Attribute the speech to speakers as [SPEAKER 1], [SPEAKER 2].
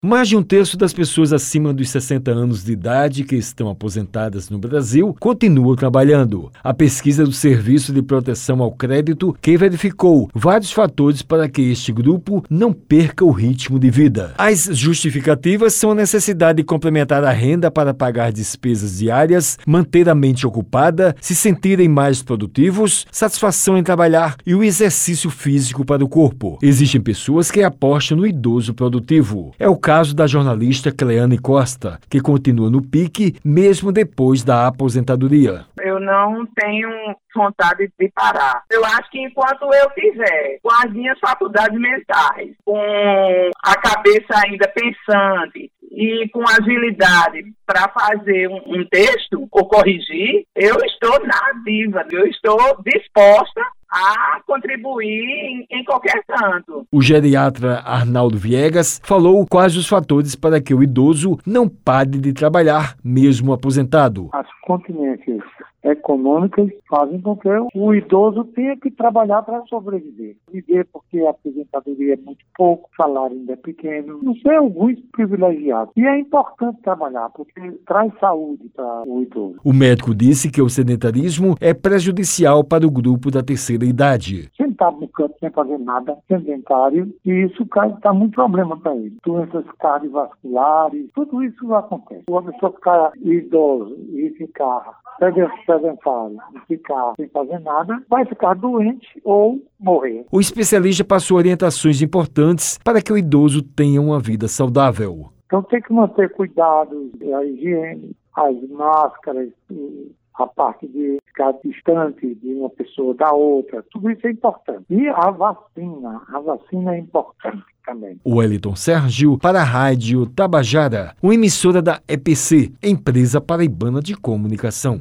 [SPEAKER 1] Mais de um terço das pessoas acima dos 60 anos de idade que estão aposentadas no Brasil continuam trabalhando. A pesquisa do Serviço de Proteção ao Crédito que verificou vários fatores para que este grupo não perca o ritmo de vida. As justificativas são a necessidade de complementar a renda para pagar despesas diárias, manter a mente ocupada, se sentirem mais produtivos, satisfação em trabalhar e o exercício físico para o corpo. Existem pessoas que apostam no idoso produtivo. É o caso da jornalista Cleane Costa, que continua no pique mesmo depois da aposentadoria.
[SPEAKER 2] Eu não tenho vontade de parar. Eu acho que enquanto eu tiver com as minhas faculdades mentais, com a cabeça ainda pensante e com agilidade para fazer um, texto ou corrigir, eu estou na ativa, eu estou disposta a contribuir em, em, qualquer canto.
[SPEAKER 1] O geriatra Arnaldo Viegas falou quais os fatores para que o idoso não pare de trabalhar, mesmo aposentado.
[SPEAKER 3] As continências econômicas fazem com que o idoso tenha que trabalhar para sobreviver. Viver porque a aposentadoria é muito pouco, salário ainda é pequeno. Não sei, alguns privilegiados. E é importante trabalhar porque traz saúde para o idoso.
[SPEAKER 1] O médico disse que o sedentarismo é prejudicial para o grupo da terceira idade.
[SPEAKER 3] Sentado no canto sem fazer nada, sedentário, e isso está muito problema para ele. Doenças cardiovasculares, tudo isso acontece. Uma pessoa ficar idoso e ficar sedentário e ficar sem fazer nada, vai ficar doente ou morrer.
[SPEAKER 1] O especialista passou orientações importantes para que o idoso tenha uma vida saudável.
[SPEAKER 3] Então tem que manter cuidado, a higiene, as máscaras, a parte de ficar distante de uma pessoa da outra, tudo isso é importante. E a vacina, a vacina é importante também.
[SPEAKER 1] O Wellington Sérgio para a Rádio Tabajara, uma emissora da EPC, Empresa Paraibana de Comunicação.